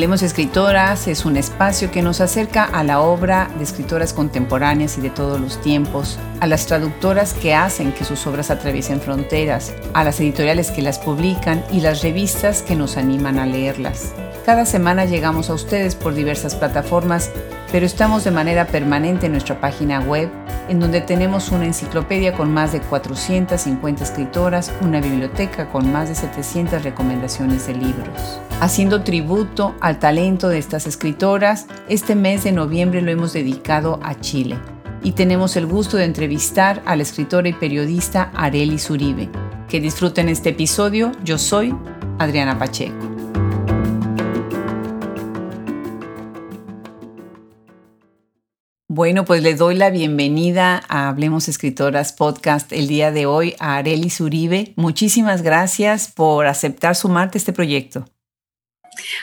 Hablemos Escritoras es un espacio que nos acerca a la obra de escritoras contemporáneas y de todos los tiempos, a las traductoras que hacen que sus obras atraviesen fronteras, a las editoriales que las publican y las revistas que nos animan a leerlas. Cada semana llegamos a ustedes por diversas plataformas, pero estamos de manera permanente en nuestra página web, en donde tenemos una enciclopedia con más de 450 escritoras, una biblioteca con más de 700 recomendaciones de libros. Haciendo tributo al talento de estas escritoras, este mes de noviembre lo hemos dedicado a Chile y tenemos el gusto de entrevistar a la escritora y periodista Areli Zuribe. Que disfruten este episodio. Yo soy Adriana Pacheco. Bueno, pues le doy la bienvenida a Hablemos Escritoras Podcast el día de hoy a Areli Zuribe. Muchísimas gracias por aceptar sumarte a este proyecto.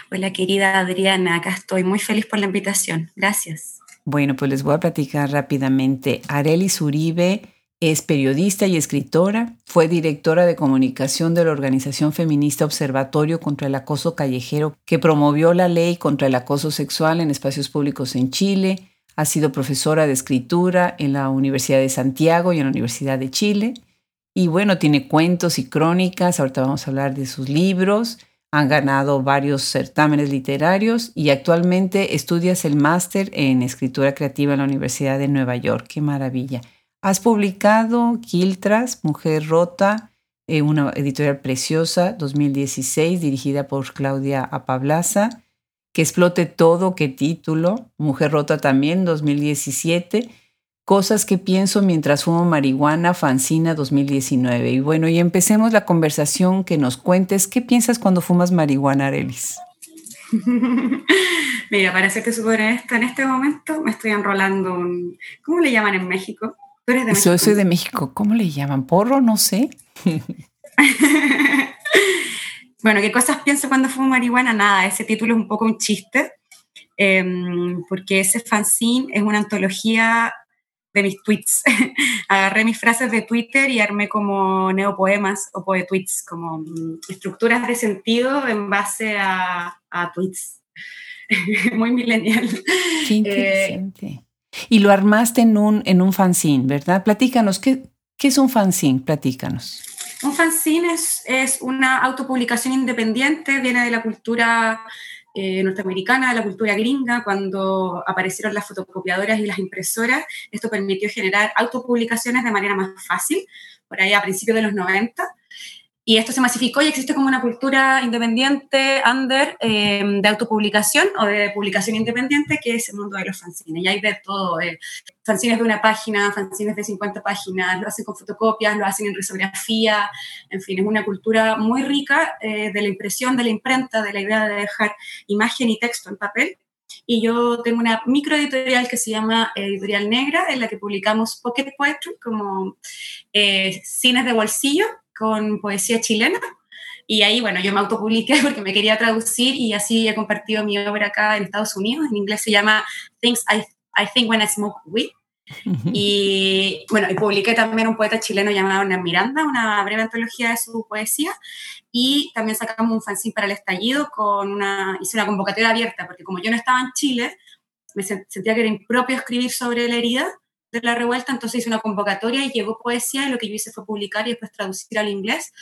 Hola querida Adriana, acá estoy muy feliz por la invitación. Gracias. Bueno, pues les voy a platicar rápidamente. Areli Zuribe es periodista y escritora, fue directora de comunicación de la organización feminista Observatorio contra el Acoso Callejero, que promovió la ley contra el acoso sexual en espacios públicos en Chile ha sido profesora de escritura en la Universidad de Santiago y en la Universidad de Chile. Y bueno, tiene cuentos y crónicas. Ahorita vamos a hablar de sus libros. Han ganado varios certámenes literarios y actualmente estudias el máster en escritura creativa en la Universidad de Nueva York. ¡Qué maravilla! Has publicado Quiltras, Mujer Rota, eh, una editorial preciosa, 2016, dirigida por Claudia Apablaza que explote todo, qué título, Mujer Rota también, 2017, Cosas que pienso mientras fumo marihuana, Fancina 2019. Y bueno, y empecemos la conversación que nos cuentes, ¿qué piensas cuando fumas marihuana, Arelis? Mira, parece que súper honesta, en este momento me estoy enrolando un... ¿Cómo le llaman en México? ¿Tú eres de México? Yo soy de México. ¿Cómo le llaman? ¿Porro? No sé. Bueno, ¿qué cosas pienso cuando fumo marihuana? Nada, ese título es un poco un chiste, em, porque ese fanzine es una antología de mis tweets. Agarré mis frases de Twitter y armé como neopoemas o poetweets, como mm, estructuras de sentido en base a, tweets. Muy millennial. Qué eh, interesante. y lo armaste en un, en un fanzine, ¿verdad? Platícanos, ¿qué, ¿qué es un fanzine? Platícanos. Un fanzine es, una autopublicación independiente, viene de la cultura eh, norteamericana, de la cultura gringa, cuando aparecieron las fotocopiadoras y las impresoras, esto permitió generar autopublicaciones de manera más fácil, por ahí a principios de los 90. Y esto se masificó y existe como una cultura independiente, under, em, de autopublicación o de publicación independiente, que es el mundo de los fanzines. Y hay de todo, eh, fanzines de una página, fanzines de 50 páginas, lo hacen con fotocopias, lo hacen en risografía, en fin, es una cultura muy rica eh, de la impresión, de la imprenta, de la idea de dejar imagen y texto en papel. Y yo tengo una microeditorial que se llama Editorial Negra, en la que publicamos pocket poetry, como eh, cines de bolsillo, con poesía chilena. Y ahí, bueno, yo me autopubliqué porque me quería traducir y así he compartido mi obra acá en Estados Unidos. En inglés se llama Things I, I Think When I Smoke Weed. Y bueno, y publiqué también un poeta chileno llamado Hernán Miranda, una breve antología de su poesía. Y también sacamos un fanzine para el estallido con una, hice una convocatoria abierta, porque como yo no estaba en Chile, me sentía que era impropio escribir sobre la herida de la revuelta, entonces hice una convocatoria y llegó poesía y lo que yo hice fue publicar y después traducir al inglés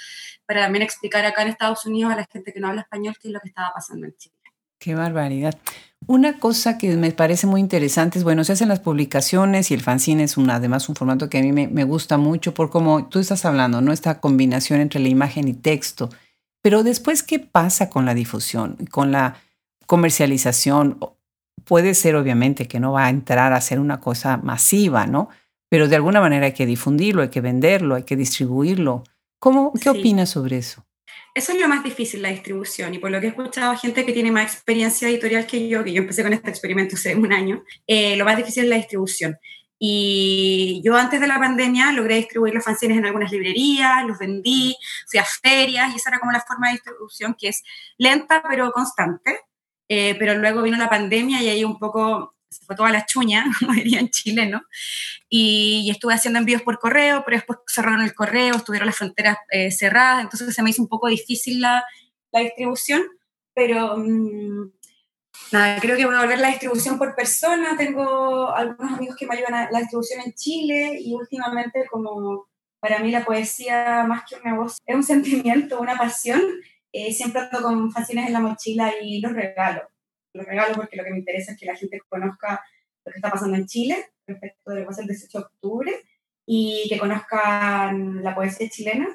para también explicar acá en Estados Unidos a la gente que no habla español qué es lo que estaba pasando en Chile. Qué barbaridad. Una cosa que me parece muy interesante es, bueno, se hacen las publicaciones y el fanzine es un, además un formato que a mí me, me gusta mucho por como tú estás hablando, ¿no? Esta combinación entre la imagen y texto. Pero después, ¿qué pasa con la difusión, con la comercialización? Puede ser obviamente que no va a entrar a ser una cosa masiva, ¿no? Pero de alguna manera hay que difundirlo, hay que venderlo, hay que distribuirlo. ¿Cómo, ¿Qué opinas sobre eso? Eso es lo más difícil, la distribución. Y por lo que he escuchado a gente que tiene más experiencia editorial que yo, que yo empecé con este experimento hace un año, eh, lo más difícil es la distribución. Y yo antes de la pandemia logré distribuir los fanzines en algunas librerías, los vendí, fui a ferias y esa era como la forma de distribución que es lenta pero constante. Eh, pero luego vino la pandemia y ahí un poco se fue toda la chuña, como dirían chileno, y, y, estuve haciendo envíos por correo, pero después cerraron el correo, estuvieron las fronteras eh, cerradas, entonces se me hizo un poco difícil la, la distribución, pero mm, Nada, creo que voy a volver la distribución por persona. Tengo algunos amigos que me ayudan a la distribución en Chile y últimamente como para mí la poesía más que una voz es un sentimiento, una pasión. Eh, siempre ando con fascines en la mochila y los regalo. Los regalo porque lo que me interesa es que la gente conozca lo que está pasando en Chile respecto de lo que pasa el 18 de octubre y que conozcan la poesía chilena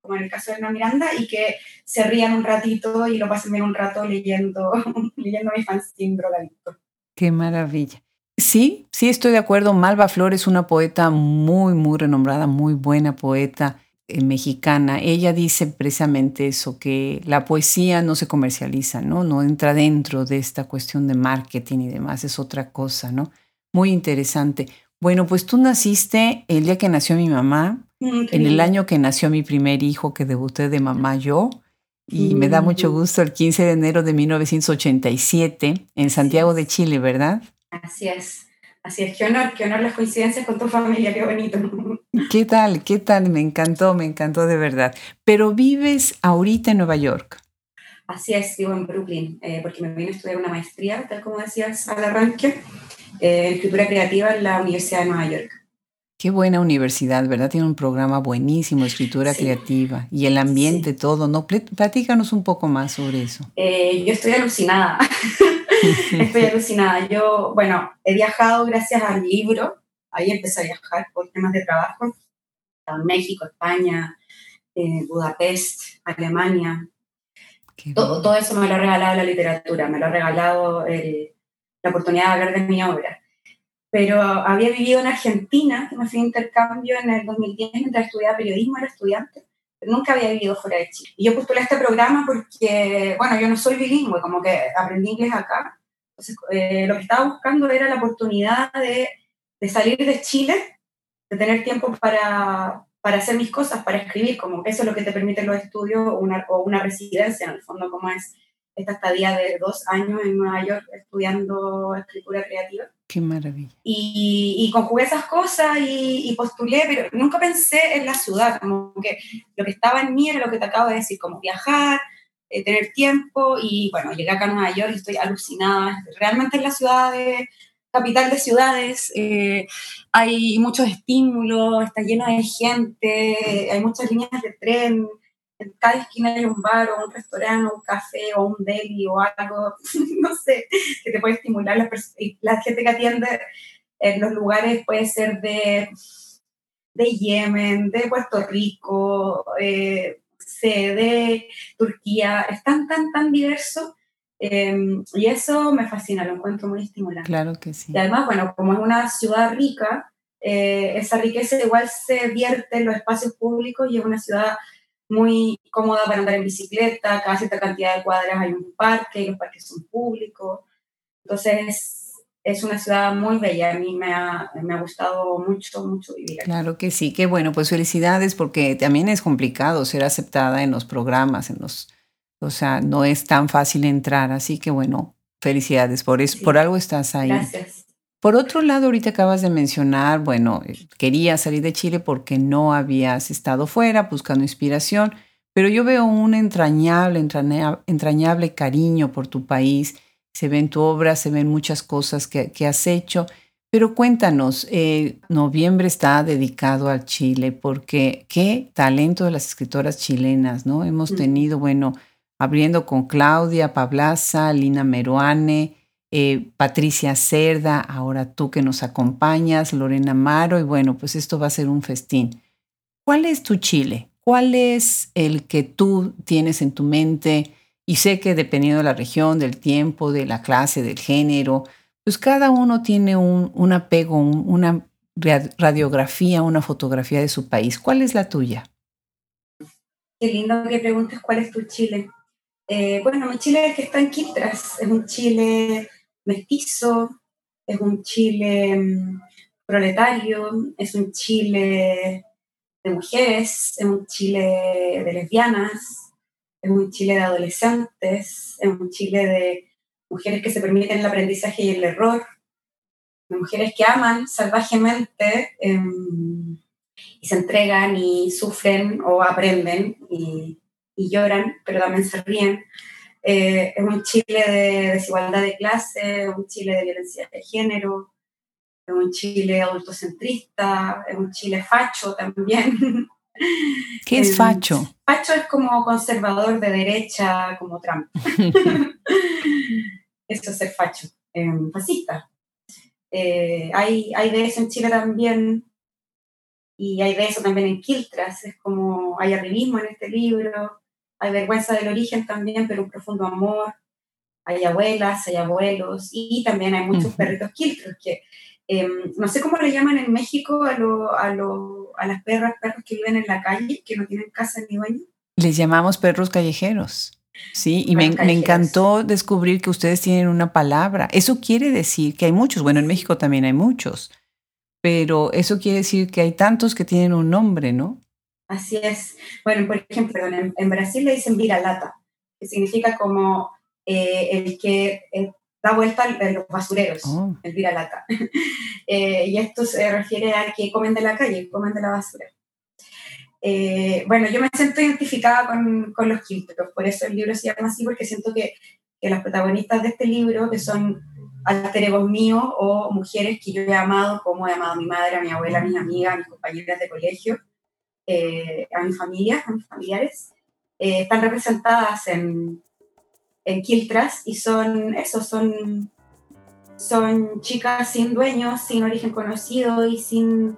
como en el caso de Ana Miranda, y que se rían un ratito y lo pasen bien un rato leyendo, leyendo mi fanzine drogadicto. Qué maravilla. Sí, sí, estoy de acuerdo. Malva Flores es una poeta muy, muy renombrada, muy buena poeta mexicana. Ella dice precisamente eso, que la poesía no se comercializa, ¿no? No entra dentro de esta cuestión de marketing y demás, es otra cosa, ¿no? Muy interesante. Bueno, pues tú naciste el día que nació mi mamá, mm, en el año que nació mi primer hijo, que debuté de mamá yo, y me da mucho mm. gusto el 15 de enero de 1987 en Santiago de Chile, ¿verdad? Así es. Así es, qué honor, qué honor las coincidencias con tu familia, qué bonito. ¿Qué tal? ¿Qué tal? Me encantó, me encantó de verdad. Pero vives ahorita en Nueva York. Así es, vivo en Brooklyn, eh, porque me vine a estudiar una maestría, tal como decías al arranque eh, escritura creativa en la Universidad de Nueva York. Qué buena universidad, ¿verdad? Tiene un programa buenísimo, escritura creativa y el ambiente, todo, ¿no? Platícanos un poco más sobre eso. Eh, yo estoy alucinada, estoy alucinada. Yo, bueno, he viajado gracias al libro, ahí empecé a viajar por temas de trabajo, a México, España, eh, Budapest, Alemania. Todo, todo, eso me lo ha regalado la literatura, me lo ha regalado el, la oportunidad de hablar de mi obra. Pero había vivido en Argentina, que me fui de intercambio en el 2010 mientras estudiaba periodismo, era estudiante, nunca había vivido fuera de Chile. Y yo postulé este programa porque, bueno, yo no soy bilingüe, como que aprendí inglés acá. Entonces, eh, lo que estaba buscando era la oportunidad de, de salir de Chile, de tener tiempo para, para hacer mis cosas, para escribir, como que eso es lo que te permiten los estudios una, o una residencia, en el fondo, como es esta estadía de dos años en Nueva York estudiando escritura creativa. Qué maravilla. Y, y conjugué esas cosas y, postulé, pero nunca pensé en la ciudad, como que lo que estaba en mí era lo que te acabo de decir, como viajar, eh, tener tiempo y bueno, llegué acá a Nueva York y estoy alucinada. Realmente es la ciudad de, capital de ciudades, eh, hay muchos estímulos, está lleno de gente, hay muchas líneas de tren, en cada esquina hay un bar o un restaurante o un café o un deli o algo, no sé, que te puede estimular. La, la gente que atiende en los lugares puede ser de, de Yemen, de Puerto Rico, eh, de Turquía, es tan, tan, tan diverso. Em, y eso me fascina, lo encuentro muy estimulante. Claro que sí. Y además, bueno, como es una ciudad rica, eh, esa riqueza igual se vierte en los espacios públicos y es una ciudad muy cómoda para andar en bicicleta, cada cierta cantidad de cuadras hay un parque, los parques son públicos. Entonces, es una ciudad muy bella, a mí me ha, me ha gustado mucho, mucho vivir aquí. Claro que sí, qué bueno, pues felicidades porque también es complicado ser aceptada en los programas, en los, o sea, no es tan fácil entrar, así que bueno, felicidades, por, eso, por algo estás ahí. Gracias. Por otro lado, ahorita acabas de mencionar, bueno, querías salir de Chile porque no habías estado fuera buscando inspiración, pero yo veo un entrañable, entrañable cariño por tu país. Se ve en tu obra, se ven muchas cosas que, has hecho. Pero cuéntanos, eh, noviembre está dedicado al Chile porque qué talento de las escritoras chilenas, ¿no? Hemos mm. tenido, bueno, abriendo con Claudia Pablaza, Lina Meruane, eh, Patricia Cerda, ahora tú que nos acompañas, Lorena Maro, y bueno, pues esto va a ser un festín. ¿Cuál es tu Chile? ¿Cuál es el que tú tienes en tu mente? Y sé que dependiendo de la región, del tiempo, de la clase, del género, pues cada uno tiene un, apego, una radiografía, una fotografía de su país. ¿Cuál es la tuya? Qué lindo que preguntes cuál es tu Chile. Eh, bueno, mi Chile es que está en Quiltras, es un Chile mestizo, es un Chile mm, proletario, es un Chile de mujeres, es un Chile de lesbianas, es un Chile de adolescentes, es un Chile de mujeres que se permiten el aprendizaje y el error, de mujeres que aman salvajemente em, y se entregan y sufren o aprenden y, y lloran, pero también se ríen Eh, es un Chile de desigualdad de clase, es un Chile de violencia de género, es un Chile adultocentrista, es un Chile facho también. ¿Qué es facho? Facho es como conservador de derecha, como Trump. Eso es ser facho, fascista. Eh, hay, hay de eso en Chile también, y hay de eso también en Quiltras, es como hay arribismo en este libro, hay vergüenza del origen también, pero un profundo amor, hay abuelas, hay abuelos, y también hay muchos perritos Quiltras que em, no sé cómo le llaman en México a, lo, a, lo, a las perras, perros que viven en la calle, que no tienen casa ni dueño. Les llamamos perros callejeros. Sí, y me, me, encantó descubrir que ustedes tienen una palabra. Eso quiere decir que hay muchos, bueno, en México también hay muchos, pero eso quiere decir que hay tantos que tienen un nombre, ¿no? Así es. Bueno, por ejemplo, en, Brasil le dicen vira-lata, que significa como eh, el que eh, da vuelta a los basureros, oh. el vira-lata. Eh, y esto se refiere a que comen de la calle, comen de la basura. Eh, bueno, yo me siento identificada con, con los quiltros, por eso el libro se llama así, porque siento que, que las protagonistas de este libro, que son alter egos míos o mujeres que yo he amado, como he amado a mi madre, a mi abuela, a mis amigas, a mis compañeras de colegio, eh, a mi familia, a mis familiares, eh, están representadas en, en Quiltras y son eso, son, son chicas sin dueños, sin origen conocido y sin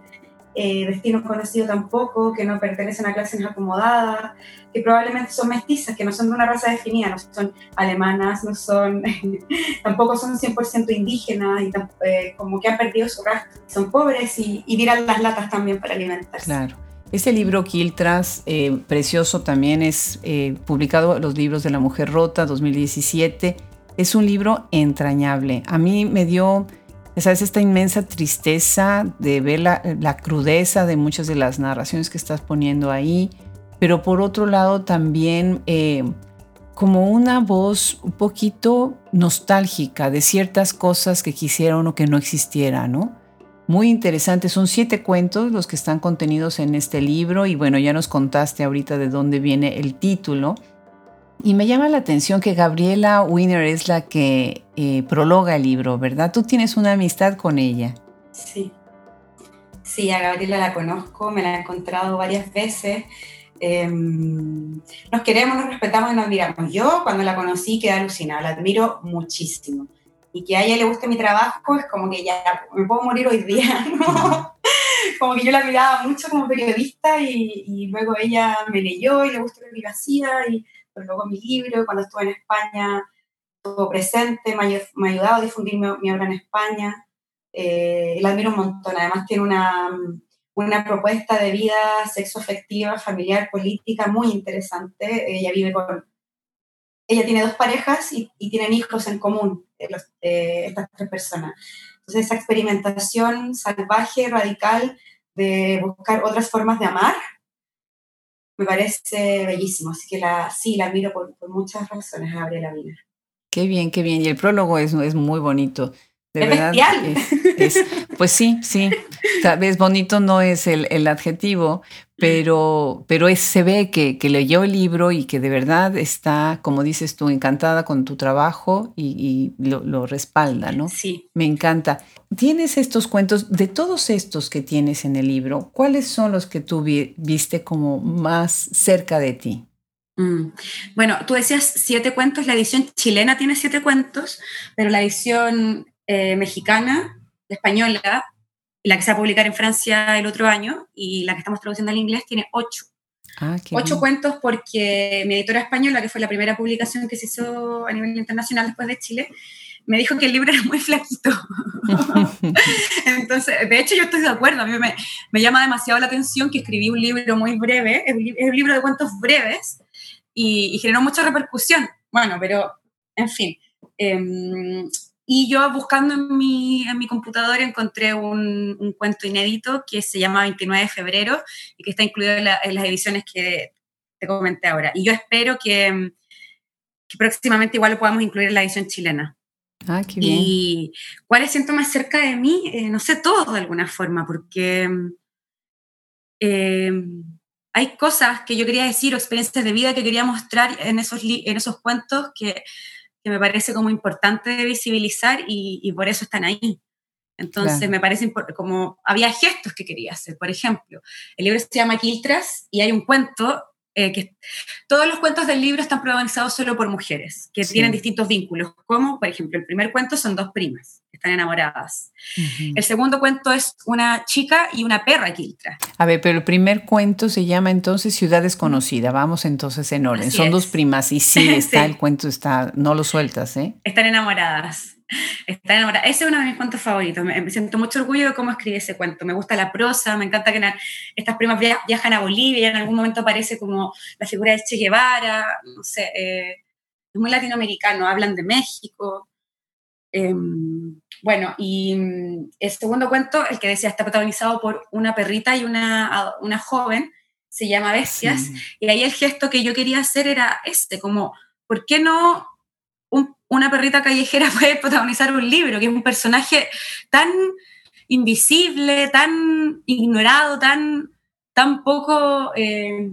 eh, destinos conocidos tampoco, que no pertenecen a clases acomodadas, que probablemente son mestizas, que no son de una raza definida, no son alemanas, no son, tampoco son 100% indígenas, y eh, como que han perdido su rastro, son pobres y, y las latas también para alimentarse. Claro. Este libro, Quiltras, eh, precioso también, es eh, publicado Los libros de la mujer rota, 2017. Es un libro entrañable. A mí me dio ¿Sabes? Esta inmensa tristeza de ver la, crudeza de muchas de las narraciones que estás poniendo ahí, pero por otro lado también eh, como una voz un poquito nostálgica de ciertas cosas que quisiera o que no existiera, ¿no? Muy interesante, son siete cuentos los que están contenidos en este libro y bueno, ya nos contaste ahorita de dónde viene el título. Y me llama la atención que Gabriela Wiener es la que eh, prologa el libro, ¿verdad? Tú tienes una amistad con ella. Sí. Sí, a Gabriela la conozco, me la he encontrado varias veces. Em, nos queremos, nos respetamos y nos admiramos. Yo cuando la conocí quedé alucinada, la admiro muchísimo. Y que a ella le guste mi trabajo es como que ya me puedo morir hoy día, ¿no? como que yo la miraba mucho como periodista y, luego ella me leyó y le gustó lo que hacía y luego mi libro, cuando estuve en España estuvo presente, me ha, ayudado a difundir mi, obra en España. Eh, la admiro un montón, además tiene una, una propuesta de vida sexoafectiva, familiar, política muy interesante. Ella vive con... Ella tiene dos parejas y, tienen hijos en común, eh, eh, estas tres personas. Entonces, esa experimentación salvaje, radical, de buscar otras formas de amar, me parece bellísimo. Así que la, sí, la miro por, muchas razones, Gabriela Wiener. Qué bien, qué bien. Y el prólogo es, es muy bonito. De es verdad. pues sí, sí. Tal vez bonito no es el, el adjetivo, pero, pero es, se ve que, que, leyó el libro y que de verdad está, como dices tú, encantada con tu trabajo y, y lo, lo, respalda, ¿no? Sí. Me encanta. Tienes estos cuentos, de todos estos que tienes en el libro, ¿cuáles son los que tú viste como más cerca de ti? Mm. Bueno, tú decías siete cuentos, la edición chilena tiene siete cuentos, pero la edición eh, mexicana, española, la que se va a publicar en Francia el otro año y la que estamos traduciendo al inglés tiene ocho. Ah, ocho cuentos porque mi editora española, que fue la primera publicación que se hizo a nivel internacional después de Chile, me dijo que el libro era muy flaquito. Entonces, de hecho yo estoy de acuerdo, a mí me, me, llama demasiado la atención que escribí un libro muy breve, es un, libro de cuentos breves y, generó mucha repercusión. Bueno, pero, en fin. Em, y yo buscando en mi, en mi computadora encontré un, un, cuento inédito que se llama 29 de febrero y que está incluido en, en las ediciones que te comenté ahora. Y yo espero que, que próximamente igual lo podamos incluir en la edición chilena. Ah, qué bien. Y cuáles siento más cerca de mí, eh, no sé, todo de alguna forma, porque eh, hay cosas que yo quería decir o experiencias de vida que quería mostrar en esos, en esos cuentos que, que me parece como importante visibilizar y, y por eso están ahí. Entonces me parece como había gestos que quería hacer. Por ejemplo, el libro se llama Quiltras y hay un cuento eh, que todos los cuentos del libro están protagonizados solo por mujeres, que tienen distintos vínculos, como por ejemplo el primer cuento son dos primas, que están enamoradas. El segundo cuento es una chica y una perra quiltra. A ver, pero el primer cuento se llama entonces Ciudad Desconocida, vamos entonces en orden, son dos primas y sí, está el cuento, está, no lo sueltas, ¿eh? Están enamoradas. Está enamorada. Ese es uno de mis cuentos favoritos. Me, siento mucho orgullo de cómo escribe ese cuento. Me gusta la prosa, me encanta que estas primas viajan a Bolivia y en algún momento aparece como la figura de Che Guevara. No sé, eh, es muy latinoamericano. Hablan de México. Em, bueno, y mm, el segundo cuento, el que decía, está protagonizado por una perrita y una, una joven, se llama Bestias. Y ahí el gesto que yo quería hacer era este, como, ¿por qué no una perrita callejera puede protagonizar un libro, que es un personaje tan invisible, tan ignorado, tan, tan poco... Eh,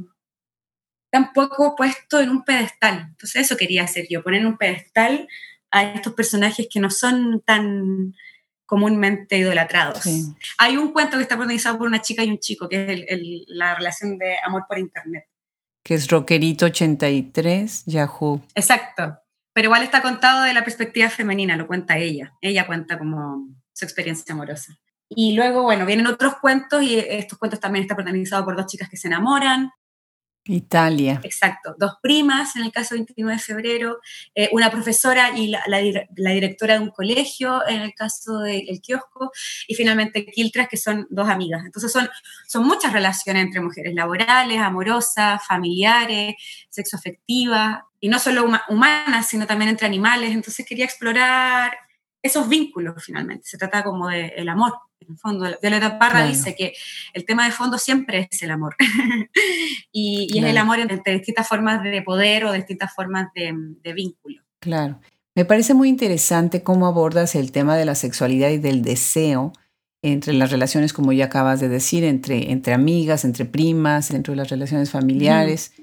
tan poco puesto en un pedestal. Entonces eso quería hacer yo, poner en un pedestal a estos personajes que no son tan comúnmente idolatrados. Hay un cuento que está protagonizado por una chica y un chico, que es la relación de amor por internet. Que es Rockerito 83, Yahoo. Exacto pero igual está contado de la perspectiva femenina, lo cuenta ella. Ella cuenta como su experiencia amorosa. Y luego, bueno, vienen otros cuentos y estos cuentos también están protagonizados por dos chicas que se enamoran. Italia. Exacto, dos primas en el caso 29 de febrero, eh, una profesora y la, directora de un colegio en el caso del kiosco, y finalmente Kiltras, que son dos amigas. Entonces son, son muchas relaciones entre mujeres, laborales, amorosas, familiares, sexoafectivas, y no solo humanas, sino también entre animales. Entonces quería explorar esos vínculos finalmente. Se trata como del el amor, en el fondo. Violeta Parra dice que el tema de fondo siempre es el amor. y, es el amor entre distintas formas de poder o distintas formas de, de vínculo. Claro. Me parece muy interesante cómo abordas el tema de la sexualidad y del deseo entre las relaciones, como ya acabas de decir, entre, entre amigas, entre primas, entre las relaciones familiares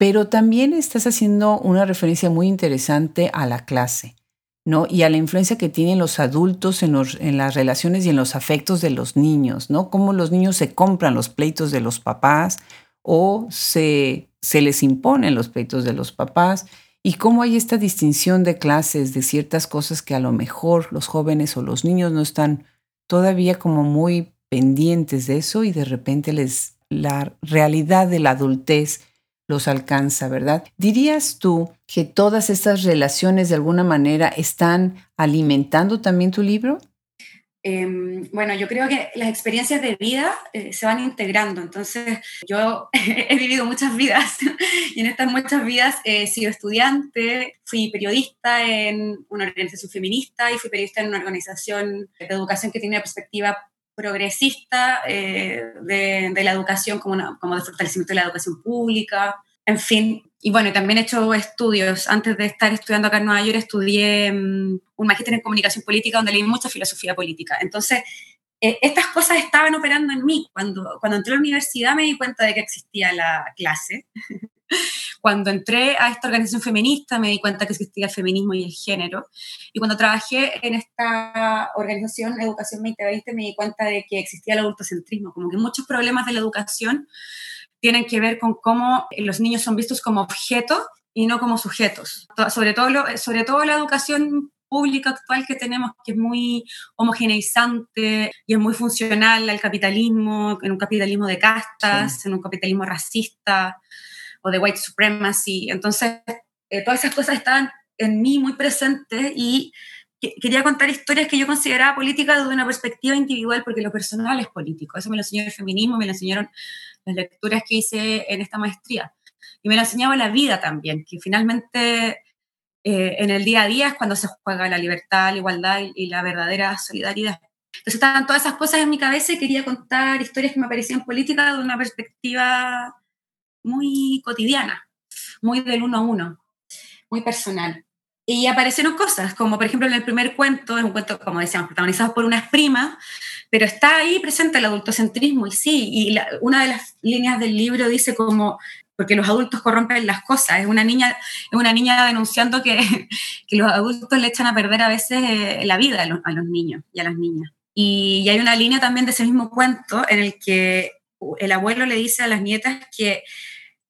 pero también estás haciendo una referencia muy interesante a la clase, ¿no? Y a la influencia que tienen los adultos en, las relaciones y en los afectos de los niños, ¿no? Cómo los niños se compran los pleitos de los papás o se, se les imponen los pleitos de los papás y cómo hay esta distinción de clases de ciertas cosas que a lo mejor los jóvenes o los niños no están todavía como muy pendientes de eso y de repente les la realidad de la adultez los alcanza, ¿verdad? ¿Dirías tú que todas estas relaciones de alguna manera están alimentando también tu libro? Em, bueno, yo creo que las experiencias de vida eh, se van integrando. Entonces, yo he vivido muchas vidas y en estas muchas vidas he sido estudiante, fui periodista en una organización feminista y fui periodista en una organización de educación que tiene una perspectiva progresista eh, de, la educación como, como de fortalecimiento de la educación pública, en fin. Y bueno, también he hecho estudios. Antes de estar estudiando acá en Nueva York, estudié mm, un magíster en comunicación política donde leí mucha filosofía política. Entonces, eh, estas cosas estaban operando en mí. Cuando, cuando entré a la universidad me di cuenta de que existía la clase. Cuando entré a esta organización feminista me di cuenta que existía el feminismo y el género. Y cuando trabajé en esta organización Educación 2020 me di cuenta de que existía el adultocentrismo, como que muchos problemas de la educación tienen que ver con cómo los niños son vistos como objetos y no como sujetos. Sobre todo, sobre todo la educación pública actual que tenemos, que es muy homogeneizante y es muy funcional al capitalismo, en un capitalismo de castas, en un capitalismo racista o de white supremacy. Entonces, eh, todas esas cosas estaban en mí muy presentes y quería contar historias que yo consideraba políticas desde una perspectiva individual, porque lo personal es político. Eso me lo enseñó el feminismo, me lo enseñaron las lecturas que hice en esta maestría. Y me lo enseñaba la vida también, que finalmente eh, en el día a día es cuando se juega la libertad, la igualdad y, la verdadera solidaridad. Entonces estaban todas esas cosas en mi cabeza y quería contar historias que me parecían políticas de una perspectiva muy cotidiana, muy del uno a uno, muy personal. y aparecieron cosas, como por ejemplo en el primer cuento, es un cuento, como decíamos, protagonizado por unas primas, pero está ahí presente el adultocentrismo y sí, y una de las líneas del libro dice como, porque los adultos corrompen las cosas, es una niña, es una niña denunciando que, que los adultos le echan a perder a veces eh, la vida a los, a los niños y a las niñas. Y, hay una línea también de ese mismo cuento en el que el abuelo le dice a las nietas que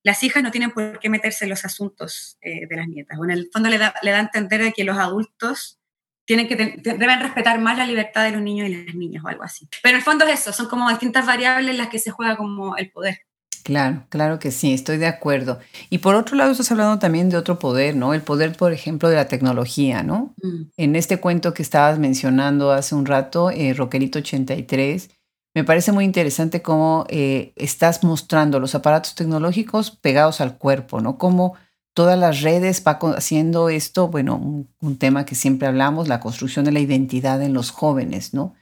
las hijas no tienen por qué meterse en los asuntos eh, de las nietas. O en el fondo le da, le da a entender de que los adultos tienen que deben respetar más la libertad de los niños y las niñas o algo así. Pero en el fondo es eso, son como distintas variables en las que se juega como el poder. Claro, claro que sí, estoy de acuerdo. Y por otro lado, estás hablando también de otro poder, ¿no? El poder, por ejemplo, de la tecnología, ¿no? Mm. En este cuento que estabas mencionando hace un rato, eh, Roquerito 83, me parece muy interesante cómo eh, estás mostrando los aparatos tecnológicos pegados al cuerpo, ¿no? Cómo todas las redes va haciendo esto, bueno, un, tema que siempre hablamos, la construcción de la identidad en los jóvenes, ¿no?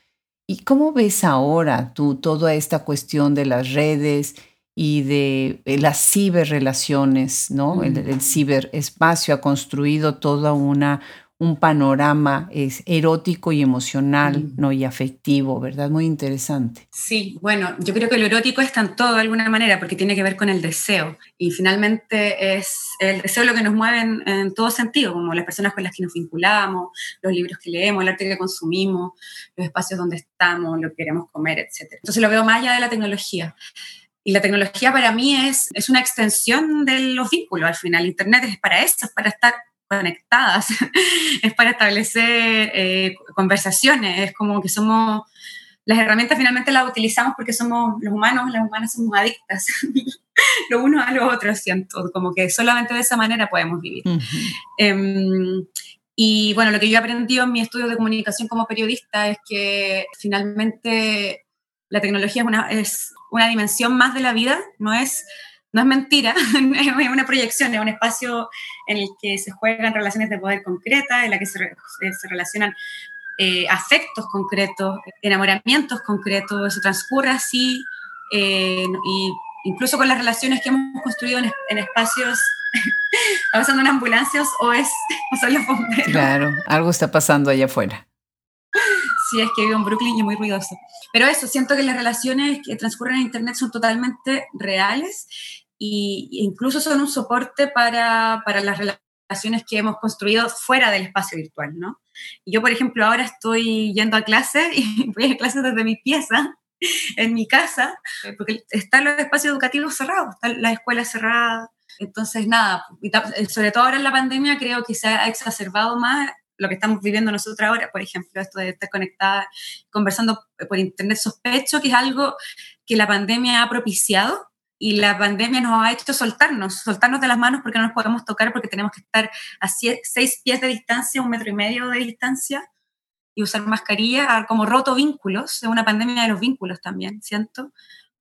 ¿Y cómo ves ahora tú toda esta cuestión de las redes y de eh, las ciberrelaciones, ¿no? El, el ciberespacio ha construido toda una, un panorama es erótico y emocional, mm. ¿no? Y afectivo, ¿verdad? Muy interesante. Sí, bueno, yo creo que lo erótico está en todo de alguna manera porque tiene que ver con el deseo y finalmente es el deseo lo que nos mueve en, todo sentido, como las personas con las que nos vinculamos, los libros que leemos, el arte que consumimos, los espacios donde estamos, lo que queremos comer, etc. Entonces lo veo más allá de la tecnología. Y la tecnología para mí es, es una extensión de los vínculos al final. Internet es para eso, es para estar conectadas, es para establecer eh, conversaciones, es como que somos, las herramientas finalmente las utilizamos porque somos los humanos, las humanas somos adictas, lo uno a lo otro, siento, como que solamente de esa manera podemos vivir. Em, y bueno, lo que yo he aprendido en mi estudio de comunicación como periodista es que finalmente la tecnología es una, es una dimensión más de la vida, no es no es mentira, es una proyección, es un espacio en el que se juegan relaciones de poder concretas, en la que se, se relacionan eh, afectos concretos, enamoramientos concretos, eso transcurre así, eh, y incluso con las relaciones que hemos construido en, espacios, ¿está pasando en ambulancias o, es, o son? Claro, algo está pasando allá afuera. Sí, es que vivo en Brooklyn y muy ruidoso. Pero eso, siento que las relaciones que transcurren en Internet son totalmente reales e incluso son un soporte para, para las relaciones que hemos construido fuera del espacio virtual, ¿no? Y yo, por ejemplo, ahora estoy yendo a clase y voy a clases desde mi pieza, en mi casa, porque están los espacios educativos cerrados, están las escuelas cerradas. Entonces, nada, sobre todo ahora en la pandemia creo que se ha exacerbado más lo que estamos viviendo nosotros ahora, por ejemplo, esto de estar conectada, conversando por internet, sospecho que es algo que la pandemia ha propiciado y la pandemia nos ha hecho soltarnos, soltarnos de las manos porque no nos podemos tocar, porque tenemos que estar a seis pies de distancia, un metro y medio de distancia y usar mascarilla, ha como roto vínculos, es una pandemia de los vínculos también, siento,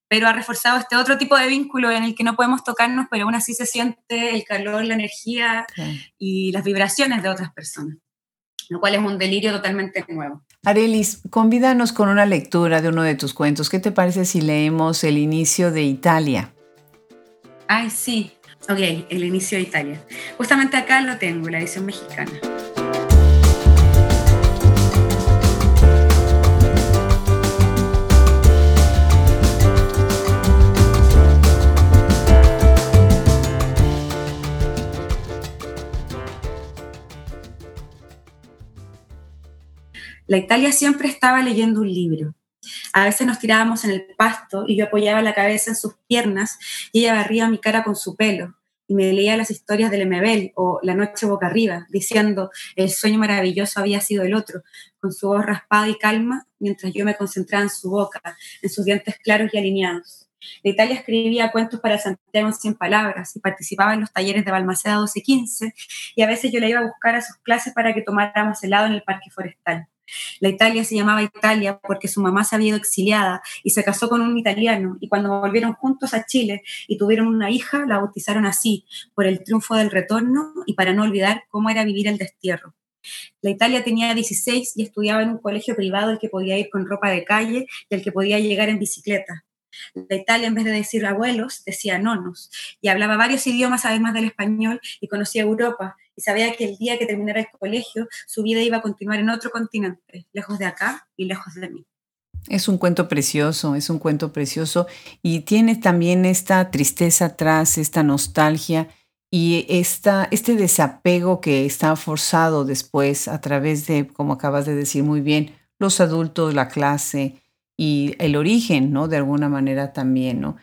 pero ha reforzado este otro tipo de vínculo en el que no podemos tocarnos, pero aún así se siente el calor, la energía y las vibraciones de otras personas lo cual es un delirio totalmente nuevo. Arelis, convídanos con una lectura de uno de tus cuentos. ¿Qué te parece si leemos El inicio de Italia? Ay, sí. Ok, El inicio de Italia. Justamente acá lo tengo, la edición mexicana. La Italia siempre estaba leyendo un libro. A veces nos tirábamos en el pasto y yo apoyaba la cabeza en sus piernas y ella barría mi cara con su pelo y me leía las historias del Emebel o La noche boca arriba, diciendo el sueño maravilloso había sido el otro, con su voz raspada y calma, mientras yo me concentraba en su boca, en sus dientes claros y alineados. La Italia escribía cuentos para Santiago en 100 palabras y participaba en los talleres de Balmaceda 12 y 15 y a veces yo la iba a buscar a sus clases para que tomáramos helado en el parque forestal. La Italia se llamaba Italia porque su mamá se había ido exiliada y se casó con un italiano y cuando volvieron juntos a Chile y tuvieron una hija, la bautizaron así, por el triunfo del retorno y para no olvidar cómo era vivir el destierro. La Italia tenía 16 y estudiaba en un colegio privado el que podía ir con ropa de calle y el que podía llegar en bicicleta. La Italia, en vez de decir abuelos, decía nonos y hablaba varios idiomas además del español y conocía Europa y sabía que el día que terminara el colegio, su vida iba a continuar en otro continente, lejos de acá y lejos de mí. Es un cuento precioso, es un cuento precioso y tiene también esta tristeza atrás, esta nostalgia y esta, este desapego que está forzado después a través de, como acabas de decir muy bien, los adultos, la clase y el origen, ¿no? De alguna manera también, ¿no?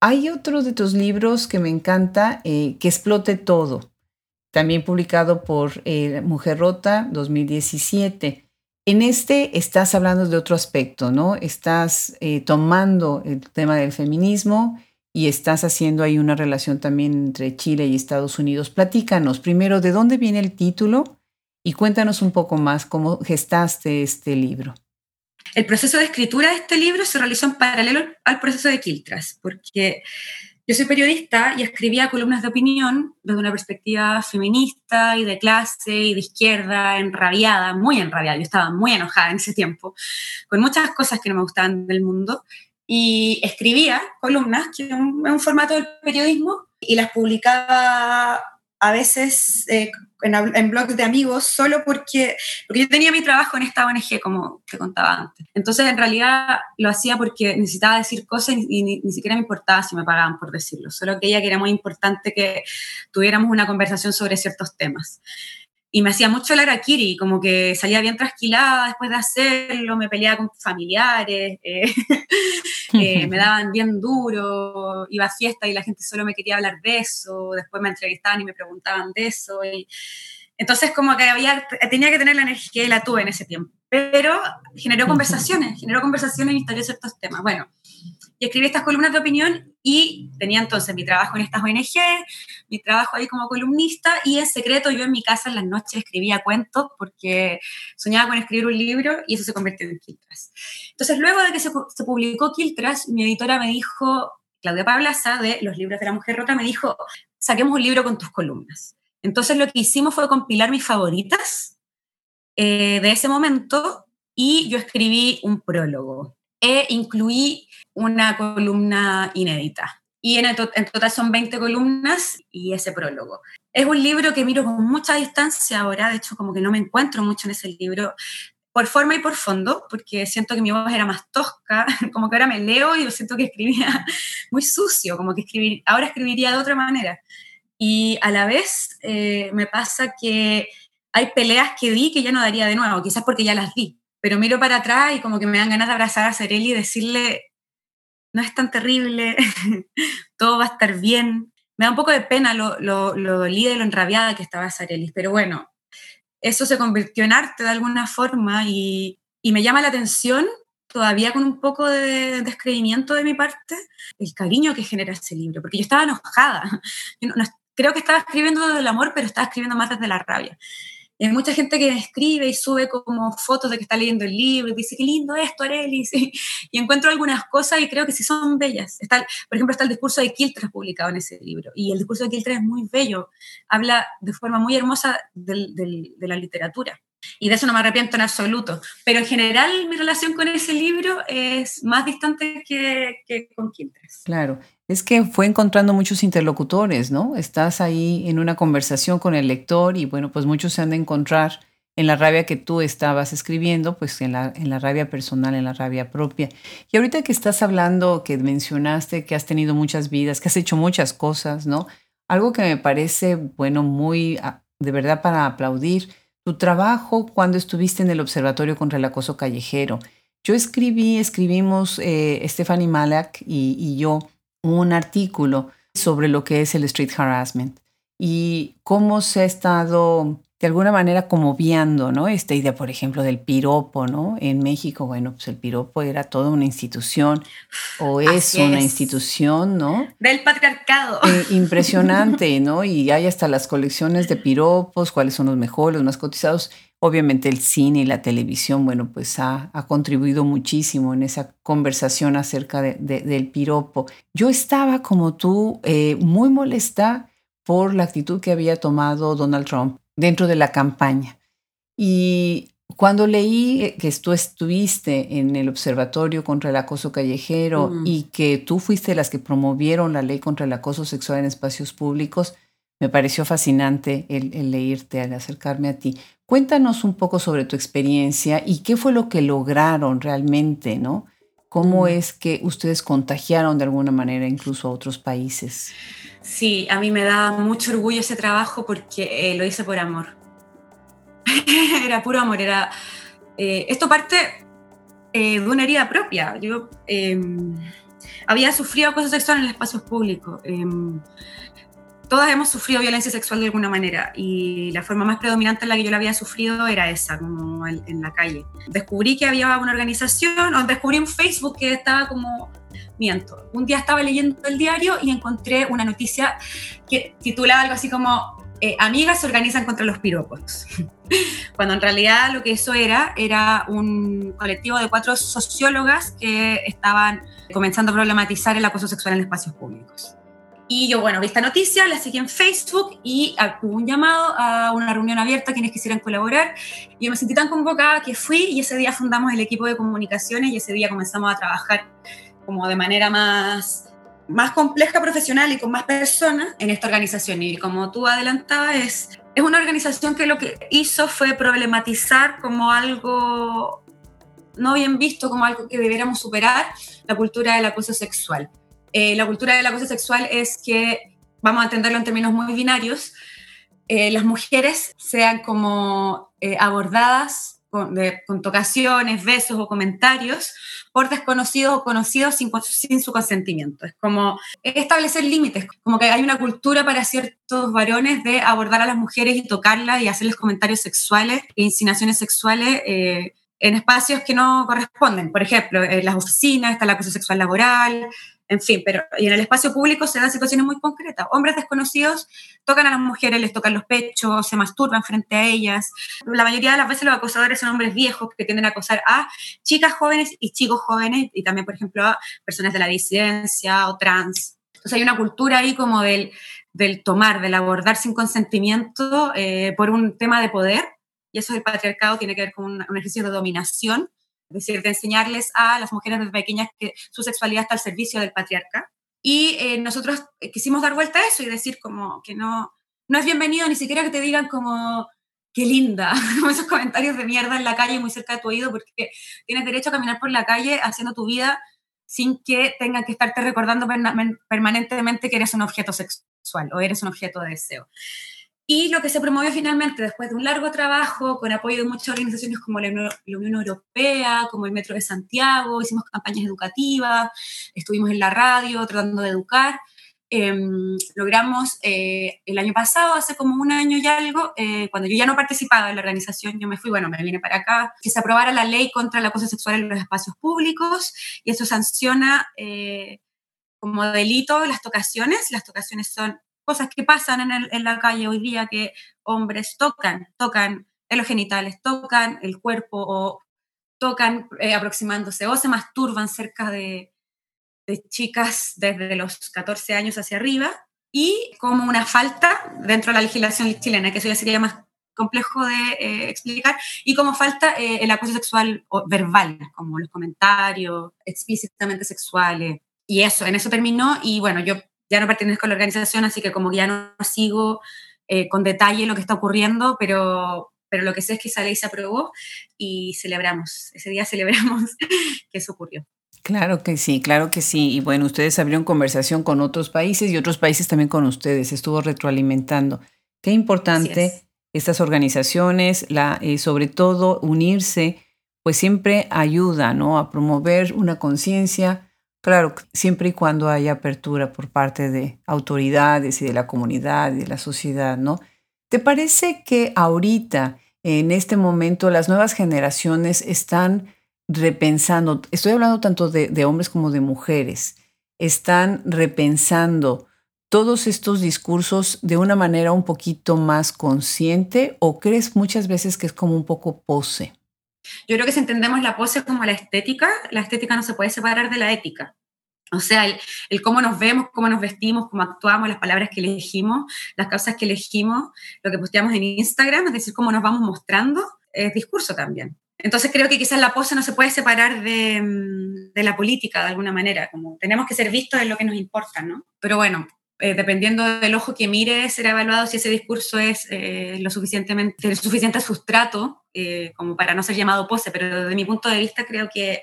Hay otro de tus libros que me encanta, eh, que explote todo, también publicado por eh, Mujer Rota 2017. En este estás hablando de otro aspecto, ¿no? Estás eh, tomando el tema del feminismo y estás haciendo ahí una relación también entre Chile y Estados Unidos. Platícanos primero de dónde viene el título y cuéntanos un poco más cómo gestaste este libro. El proceso de escritura de este libro se realizó en paralelo al proceso de Quiltras, porque yo soy periodista y escribía columnas de opinión desde una perspectiva feminista y de clase y de izquierda, enrabiada, muy enrabiada. Yo estaba muy enojada en ese tiempo, con muchas cosas que no me gustaban del mundo y escribía columnas, que es un, formato del periodismo, y las publicaba a veces eh, en, blogs de amigos solo porque, porque yo tenía mi trabajo en esta ONG, como te contaba antes. Entonces, en realidad lo hacía porque necesitaba decir cosas y, ni, ni, siquiera me importaba si me pagaban por decirlo, solo que ella que era muy importante que tuviéramos una conversación sobre ciertos temas y me hacía mucho el araquiri, como que salía bien trasquilada después de hacerlo, me peleaba con familiares, eh, eh, me daban bien duro, iba a fiesta y la gente solo me quería hablar de eso, después me entrevistaban y me preguntaban de eso, y entonces como que había, tenía que tener la energía y la tuve en ese tiempo, pero generó conversaciones, generó conversaciones y instaló ciertos temas. Bueno, y escribí estas columnas de opinión y tenía entonces mi trabajo en estas ONG, mi trabajo ahí como columnista y en secreto yo en mi casa en las noches escribía cuentos porque soñaba con escribir un libro y eso se convirtió en Quiltras. Entonces luego de que se, se publicó Quiltras, mi editora me dijo, Claudia Pablaza de Los Libros de la Mujer Rota, me dijo, saquemos un libro con tus columnas. Entonces lo que hicimos fue compilar mis favoritas eh, de ese momento y yo escribí un prólogo e incluí una columna inédita. Y en, total son 20 columnas y ese prólogo. Es un libro que miro con mucha distancia ahora, de hecho como que no me encuentro mucho en ese libro, por forma y por fondo, porque siento que mi voz era más tosca, como que ahora me leo y yo siento que escribía muy sucio, como que escribir, ahora escribiría de otra manera. Y a la vez eh, me pasa que hay peleas que di que ya no daría de nuevo, quizás porque ya las di, pero miro para atrás y como que me dan ganas de abrazar a Cereli y decirle, no es tan terrible, todo va a estar bien. Me da un poco de pena lo, lo, lo dolida y lo enrabiada que estaba Cereli, pero bueno, eso se convirtió en arte de alguna forma y, y me llama la atención todavía con un poco de descreimiento de mi parte, el cariño que genera ese libro, porque yo estaba enojada. creo que estaba escribiendo desde el amor, pero estaba escribiendo más desde la rabia hay mucha gente que escribe y sube como fotos de que está leyendo el libro y dice, qué lindo esto, Arelis. Y, encuentro algunas cosas y creo que sí son bellas. Está, por ejemplo, está el discurso de Kiltres publicado en ese libro. Y el discurso de Kiltres es muy bello. Habla de forma muy hermosa de la literatura. Y de eso no me arrepiento en absoluto. Pero en general mi relación con ese libro es más distante que, que con Kiltres. Claro. Es que fue encontrando muchos interlocutores, ¿no? Estás ahí en una conversación con el lector y bueno, pues muchos se han de encontrar en la rabia que tú estabas escribiendo, pues en la, en la rabia personal, en la rabia propia. Y ahorita que estás hablando, que mencionaste que has tenido muchas vidas, que has hecho muchas cosas, ¿no? Algo que me parece, bueno, muy ah, de verdad para aplaudir, tu trabajo cuando estuviste en el Observatorio contra el Acoso Callejero. Yo escribí, escribimos eh, Stephanie Malak y, y yo un artículo sobre lo que es el street harassment y cómo se ha estado de alguna manera como viendo, ¿no? Esta idea, por ejemplo, del piropo, ¿no? En México, bueno, pues el piropo era toda una institución o es una institución, ¿no? Del patriarcado. Eh, impresionante, ¿no? Y hay hasta las colecciones de piropos, cuáles son los mejores, los más cotizados. Obviamente el cine y la televisión, bueno, pues ha, contribuido muchísimo en esa conversación acerca del piropo. Yo estaba como tú eh, muy molesta por la actitud que había tomado Donald Trump dentro de la campaña. Y cuando leí que tú estuviste en el Observatorio contra el Acoso Callejero y que tú fuiste las que promovieron la ley contra el acoso sexual en espacios públicos, Me pareció fascinante el, leerte, al acercarme a ti. Cuéntanos un poco sobre tu experiencia y qué fue lo que lograron realmente, ¿no? ¿Cómo mm. es que ustedes contagiaron de alguna manera incluso a otros países? Sí, a mí me da mucho orgullo ese trabajo porque eh, lo hice por amor. era puro amor, era... Eh, esto parte eh, de una herida propia. Yo em, había sufrido acoso sexual en el espacio público. Todas hemos sufrido violencia sexual de alguna manera y la forma más predominante en la que yo la había sufrido era esa, como en, la calle. Descubrí que había una organización, o descubrí un Facebook que estaba como miento. Un día estaba leyendo el diario y encontré una noticia que titulaba algo así como eh, Amigas se organizan contra los piropos. Cuando en realidad lo que eso era, era un colectivo de cuatro sociólogas que estaban comenzando a problematizar el acoso sexual en espacios públicos. Y yo, bueno, vi esta noticia, la seguí en Facebook y hubo un llamado a una reunión abierta a quienes quisieran colaborar. Y yo me sentí tan convocada que fui y ese día fundamos el equipo de comunicaciones y ese día comenzamos a trabajar como de manera más, más compleja profesional y con más personas en esta organización. Y como tú adelantabas, es, es una organización que lo que hizo fue problematizar como algo no bien visto, como algo que debiéramos superar, la cultura del acoso sexual. Eh, la cultura del acoso sexual es que, vamos a entenderlo en términos muy binarios, eh, las mujeres sean como eh, abordadas con, tocaciones, besos o comentarios por desconocidos o conocidos sin, sin, su consentimiento. Es como establecer límites, como que hay una cultura para ciertos varones de abordar a las mujeres y tocarlas y hacerles comentarios sexuales e insinuaciones sexuales en espacios que no corresponden. Por ejemplo, en las oficinas está el acoso sexual laboral, en fin, pero y en el espacio público se dan situaciones muy concretas. Hombres desconocidos tocan a las mujeres, les tocan los pechos, se masturban frente a ellas. La mayoría de las veces los acosadores son hombres viejos que tienden a acosar a chicas jóvenes y chicos jóvenes y también, por ejemplo, a personas de la disidencia o trans. Entonces hay una cultura ahí como del, del tomar, del abordar sin consentimiento eh, por un tema de poder. Y eso del patriarcado tiene que ver con un, un ejercicio de dominación es decir, de enseñarles a las mujeres desde pequeñas que su sexualidad está al servicio del patriarca. Y eh, nosotros eh, quisimos dar vuelta a eso y decir como que no, no es bienvenido ni siquiera que te digan como qué linda, como esos comentarios de mierda en la calle muy cerca de tu oído, porque tienes derecho a caminar por la calle haciendo tu vida sin que tengan que estarte recordando permanentemente que eres un objeto sexual o eres un objeto de deseo. Y lo que se promovió finalmente, después de un largo trabajo, con apoyo de muchas organizaciones como la, Unión Europea, como el Metro de Santiago, hicimos campañas educativas, estuvimos en la radio tratando de educar. Em, logramos eh, el año pasado, hace como un año y algo, eh, cuando yo ya no participaba en la organización, yo me fui, bueno, me vine para acá, que se aprobara la ley contra el acoso sexual en los espacios públicos y eso sanciona eh, como delito las tocaciones. Las tocaciones son cosas que pasan en, la calle hoy día que hombres tocan, tocan en los genitales, tocan el cuerpo o tocan eh, aproximándose o se masturban cerca de, chicas desde los 14 años hacia arriba y como una falta dentro de la legislación chilena, que eso ya sería más complejo de eh, explicar, y como falta eh, el acoso sexual verbal, como los comentarios explícitamente sexuales. Y eso, en eso terminó y bueno, yo ya no pertenezco a la organización, así que como que ya no sigo eh, con detalle lo que está ocurriendo, pero, pero lo que sé es que esa ley se aprobó y celebramos, ese día celebramos que eso ocurrió. Claro que sí, claro que sí. Y bueno, ustedes abrieron conversación con otros países y otros países también con ustedes, estuvo retroalimentando. Qué importante estas organizaciones, la, eh, sobre todo unirse, pues siempre ayuda ¿no? a promover una conciencia, Claro, siempre y cuando haya apertura por parte de autoridades y de la comunidad y de la sociedad, ¿no? ¿Te parece que ahorita, en este momento, las nuevas generaciones están repensando, estoy hablando tanto de, hombres como de mujeres, están repensando todos estos discursos de una manera un poquito más consciente o crees muchas veces que es como un poco pose? Yo creo que si entendemos la pose como la estética, la estética no se puede separar de la ética. O sea, el, cómo nos vemos, cómo nos vestimos, cómo actuamos, las palabras que elegimos, las cosas que elegimos, lo que posteamos en Instagram, es decir, cómo nos vamos mostrando, es discurso también. Entonces creo que quizás la pose no se puede separar de, mm, de la política de alguna manera, como tenemos que ser vistos en lo que nos importa, ¿no? Pero bueno, eh, dependiendo del ojo que mire, será evaluado si ese discurso es eh, lo suficientemente, el suficiente sustrato eh, como para no ser llamado pose, pero desde mi punto de vista creo que,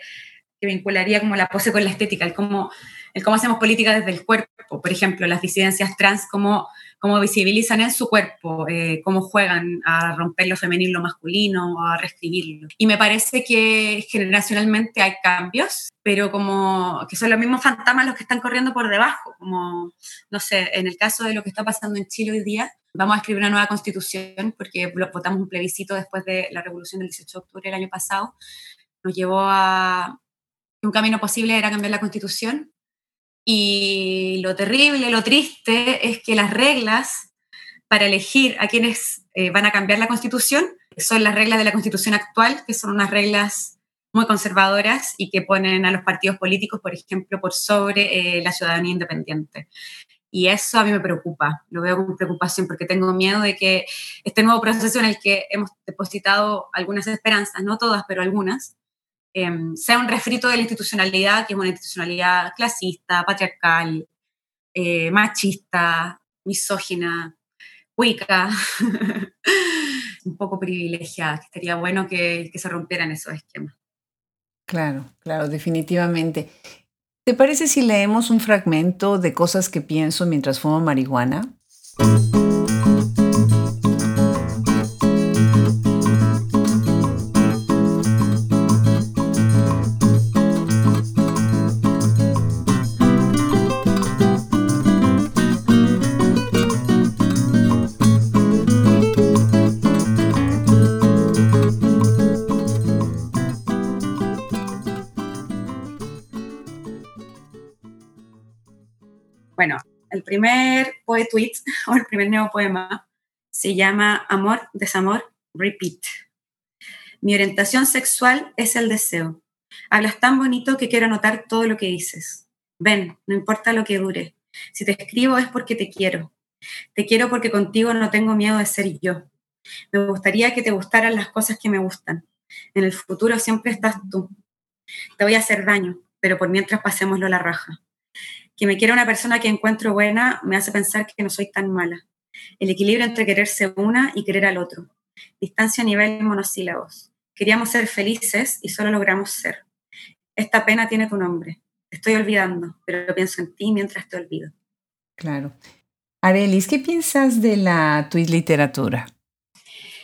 que, vincularía como la pose con la estética, el cómo, el cómo hacemos política desde el cuerpo, por ejemplo, las disidencias trans, cómo cómo visibilizan en su cuerpo, eh, cómo juegan a romper lo femenino lo masculino, a reescribirlo. Y me parece que generacionalmente hay cambios, pero como que son los mismos fantasmas los que están corriendo por debajo, como, no sé, en el caso de lo que está pasando en Chile hoy día, vamos a escribir una nueva constitución porque votamos un plebiscito después de la revolución del 18 de octubre del año pasado, nos llevó a un camino posible era cambiar la constitución y lo terrible, lo triste es que las reglas para elegir a quienes eh, van a cambiar la constitución son las reglas de la constitución actual, que son unas reglas muy conservadoras y que ponen a los partidos políticos, por ejemplo, por sobre eh, la ciudadanía independiente. Y eso a mí me preocupa, lo veo con preocupación porque tengo miedo de que este nuevo proceso en el que hemos depositado algunas esperanzas, no todas, pero algunas, Em, sea un refrito de la institucionalidad, que es una institucionalidad clasista, patriarcal, eh, machista, misógina, cuica, un poco privilegiada, estaría bueno que, que se rompieran esos esquemas. Claro, claro, definitivamente. ¿Te parece si leemos un fragmento de cosas que pienso mientras fumo marihuana? Primer poetweet o el primer neopoema se llama Amor, Desamor, Repeat. Mi orientación sexual es el deseo. Hablas tan bonito que quiero anotar todo lo que dices. Ven, no importa lo que dure. Si te escribo es porque te quiero. Te quiero porque contigo no tengo miedo de ser yo. Me gustaría que te gustaran las cosas que me gustan. En el futuro siempre estás tú. Te voy a hacer daño, pero por mientras pasémoslo la raja que me quiera una persona que encuentro buena me hace pensar que no soy tan mala. El equilibrio entre quererse una y querer al otro. Distancia a nivel monosílabos. Queríamos ser felices y solo logramos ser. Esta pena tiene tu nombre. Te estoy olvidando, pero pienso en ti mientras te olvido. Claro. Arelis, ¿qué piensas de la tweet literatura?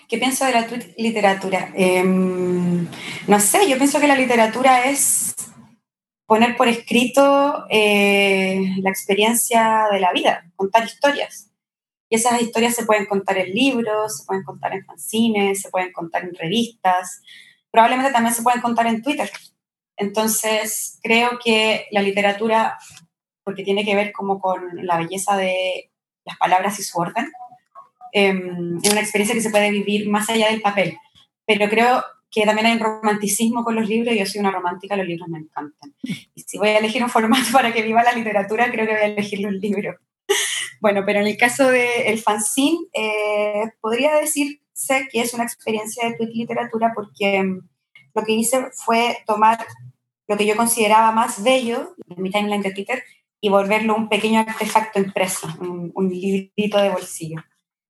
¿Qué pienso de la tweet literatura? Em, no sé, yo pienso que la literatura es poner por escrito eh, la experiencia de la vida, contar historias. Y esas historias se pueden contar en libros, se pueden contar en fanzines, se pueden contar en revistas, probablemente también se pueden contar en Twitter. Entonces, creo que la literatura, porque tiene que ver como con la belleza de las palabras y su orden, em, es una experiencia que se puede vivir más allá del papel. Pero creo que también hay un romanticismo con los libros, yo soy una romántica, los libros me encantan. Y si voy a elegir un formato para que viva la literatura, creo que voy a elegir un libro. Bueno, pero en el caso del el fanzine, eh, podría decirse que es una experiencia de tweet literatura porque mm, lo que hice fue tomar lo que yo consideraba más bello en mi timeline de Twitter y volverlo un pequeño artefacto impreso, un, un librito de bolsillo.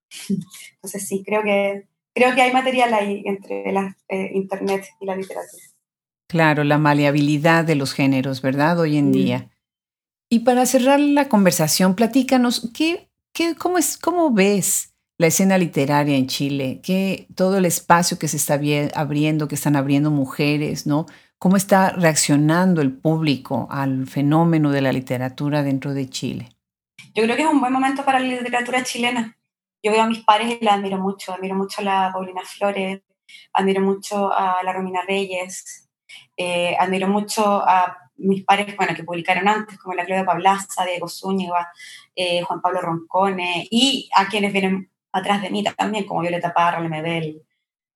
Entonces sí, creo que creo que hay material ahí entre la eh, Internet y la literatura. Claro, la maleabilidad de los géneros, ¿verdad? Hoy en día. Y para cerrar la conversación, platícanos, ¿qué, qué, cómo, es, ¿cómo ves la escena literaria en Chile? ¿Qué, todo el espacio que se está abriendo, que están abriendo mujeres, ¿no? ¿Cómo está reaccionando el público al fenómeno de la literatura dentro de Chile? Yo creo que es un buen momento para la literatura chilena yo veo a mis pares y la admiro mucho, admiro mucho a la Paulina Flores, admiro mucho a la Romina Reyes, eh, admiro mucho a mis pares, bueno, que publicaron antes, como la Claudia Pablaza, Diego Zúñiga, eh, Juan Pablo Roncone, y a quienes vienen atrás de mí también, como Violeta Parra, Lemebel,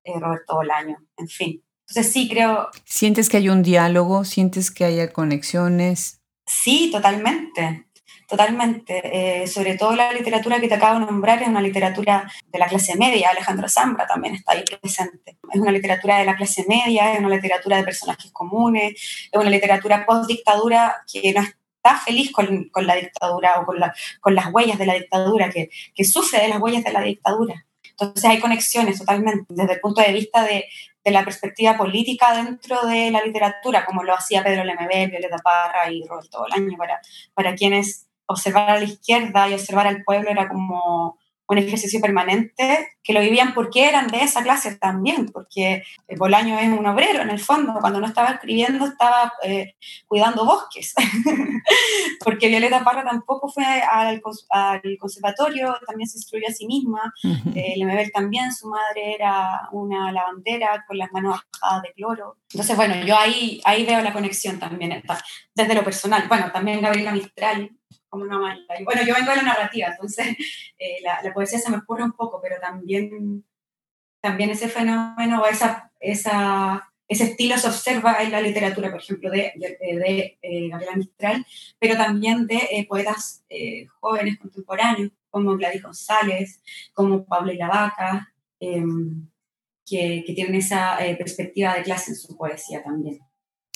eh, Roberto Bolaño, en fin. Entonces sí creo... ¿Sientes que hay un diálogo? ¿Sientes que haya conexiones? Sí, totalmente. Totalmente. Eh, sobre todo la literatura que te acabo de nombrar es una literatura de la clase media. Alejandro Zambra también está ahí presente. Es una literatura de la clase media, es una literatura de personajes comunes, es una literatura post-dictadura que no es está feliz con, la dictadura o con, con, las huellas de la dictadura, que, que sufre de las huellas de la dictadura. Entonces hay conexiones totalmente desde el punto de vista de, de la perspectiva política dentro de la literatura, como lo hacía Pedro Lemebel, Violeta Parra y Roberto Bolaño, para, para quienes observar a la izquierda y observar al pueblo era como un ejercicio permanente, que lo vivían porque eran de esa clase también, porque Bolaño es un obrero en el fondo, cuando no estaba escribiendo estaba eh, cuidando bosques, porque Violeta Parra tampoco fue al, conservatorio, también se instruyó a sí misma, eh, Lemebel también, su madre era una lavandera con las manos bajadas de cloro. Entonces, bueno, yo ahí, ahí veo la conexión también, desde lo personal. Bueno, también Gabriela Mistral, como una mala. Y bueno, yo vengo de la narrativa, entonces eh, la, poesía se me ocurre un poco, pero también, también ese fenómeno o esa, esa, ese estilo se observa en la literatura, por ejemplo, de, de, eh, Gabriela Mistral, pero también de eh, poetas jóvenes contemporáneos, como Gladys González, como Pablo y la Vaca, em, que, que tienen esa perspectiva de clase en su poesía también.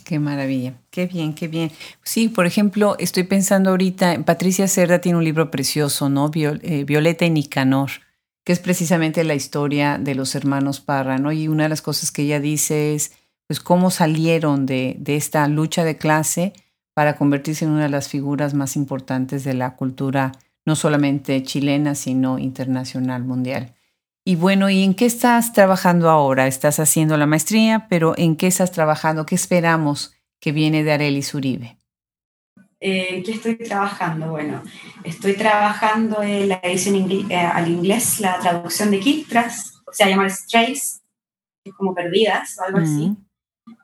Qué maravilla, qué bien, qué bien. Sí, por ejemplo, estoy pensando ahorita, Patricia Cerda tiene un libro precioso, ¿no? Eh, Violeta y Nicanor, que es precisamente la historia de los hermanos Parra, ¿no? Y una de las cosas que ella dice es, pues, cómo salieron de, de esta lucha de clase para convertirse en una de las figuras más importantes de la cultura, no solamente chilena, sino internacional, mundial. Y bueno, ¿y en qué estás trabajando ahora? Estás haciendo la maestría, pero ¿en qué estás trabajando? ¿Qué esperamos que viene de Arelis Uribe? Eh, ¿En qué estoy trabajando? Bueno, estoy trabajando en la edición eh, al inglés, la traducción de Kiltras, o sea, llamar Strays, como perdidas o algo así.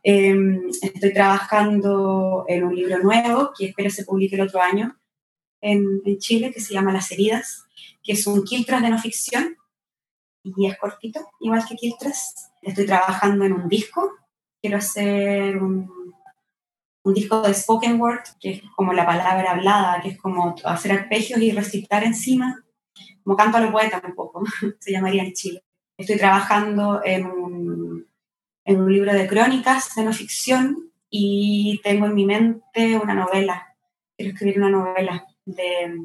Em, estoy trabajando en un libro nuevo que espero se publique el otro año en, en Chile, que se llama Las heridas, que es un Kiltras de no ficción y es cortito, igual que Kiltres. Estoy trabajando en un disco, quiero hacer un, un, disco de spoken word, que es como la palabra hablada, que es como hacer arpegios y recitar encima, como canto a los poetas un poco, se llamaría en Chile. Estoy trabajando en un, en un libro de crónicas de no ficción y tengo en mi mente una novela, quiero escribir una novela de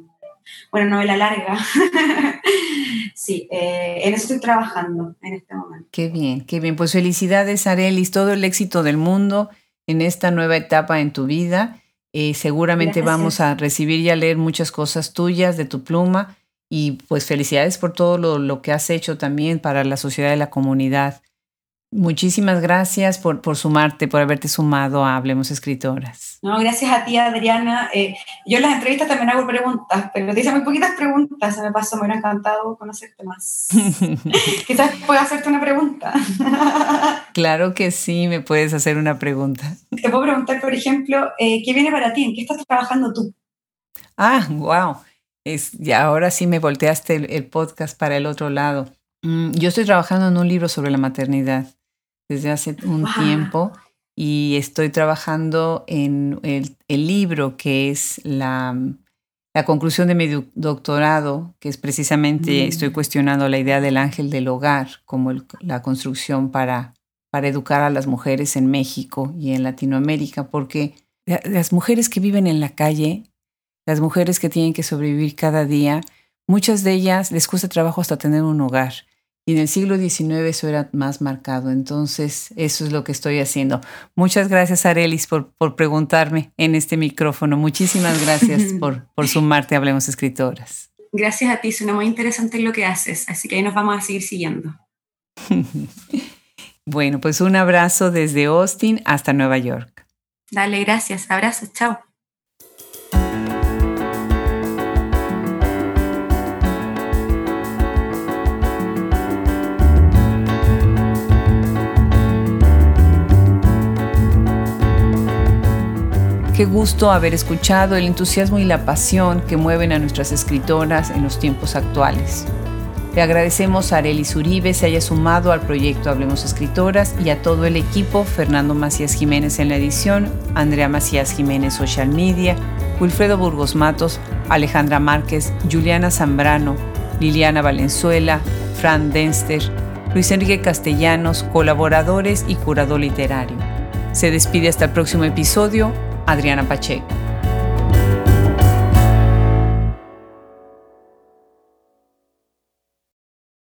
una novela larga. sí, eh, en eso estoy trabajando en este momento. Qué bien, qué bien. Pues felicidades, Arelis, todo el éxito del mundo en esta nueva etapa en tu vida. Eh, seguramente vamos a recibir y a leer muchas cosas tuyas de tu pluma y pues felicidades por todo lo, lo que has hecho también para la sociedad y la comunidad. Muchísimas gracias por, por, sumarte, por haberte sumado a Hablemos Escritoras. No, gracias a ti, Adriana. Eh, yo en las entrevistas también hago preguntas, pero te hice muy poquitas preguntas. Se me pasó, me hubiera encantado conocerte más. Quizás pueda hacerte una pregunta. claro que sí, me puedes hacer una pregunta. Te puedo preguntar, por ejemplo, eh, ¿qué viene para ti? ¿En qué estás trabajando tú? Ah, wow. Es, ya ahora sí me volteaste el, el podcast para el otro lado. Mm, yo estoy trabajando en un libro sobre la maternidad desde hace un tiempo y estoy trabajando en el, libro que es la, la, conclusión de mi doctorado, que es precisamente, mm. estoy cuestionando la idea del ángel del hogar como la construcción para, para educar a las mujeres en México y en Latinoamérica, porque las mujeres que viven en la calle, las mujeres que tienen que sobrevivir cada día, muchas de ellas les cuesta trabajo hasta tener un hogar. Y en el siglo XIX eso era más marcado. Entonces, eso es lo que estoy haciendo. Muchas gracias, Arelis, por, por preguntarme en este micrófono. Muchísimas gracias por, por sumarte a Hablemos Escritoras. Gracias a ti, suena muy interesante lo que haces. Así que ahí nos vamos a seguir siguiendo. bueno, pues un abrazo desde Austin hasta Nueva York. Dale, gracias. Abrazos. Chao. Qué gusto haber escuchado el entusiasmo y la pasión que mueven a nuestras escritoras en los tiempos actuales. Le agradecemos a Arely Uribe se haya sumado al proyecto Hablemos Escritoras y a todo el equipo, Fernando Macías Jiménez en la edición, Andrea Macías Jiménez Social Media, Wilfredo Burgos Matos, Alejandra Márquez, Juliana Zambrano, Liliana Valenzuela, Fran Denster, Luis Enrique Castellanos, colaboradores y curador literario. Se despide hasta el próximo episodio Adriana Pacheco.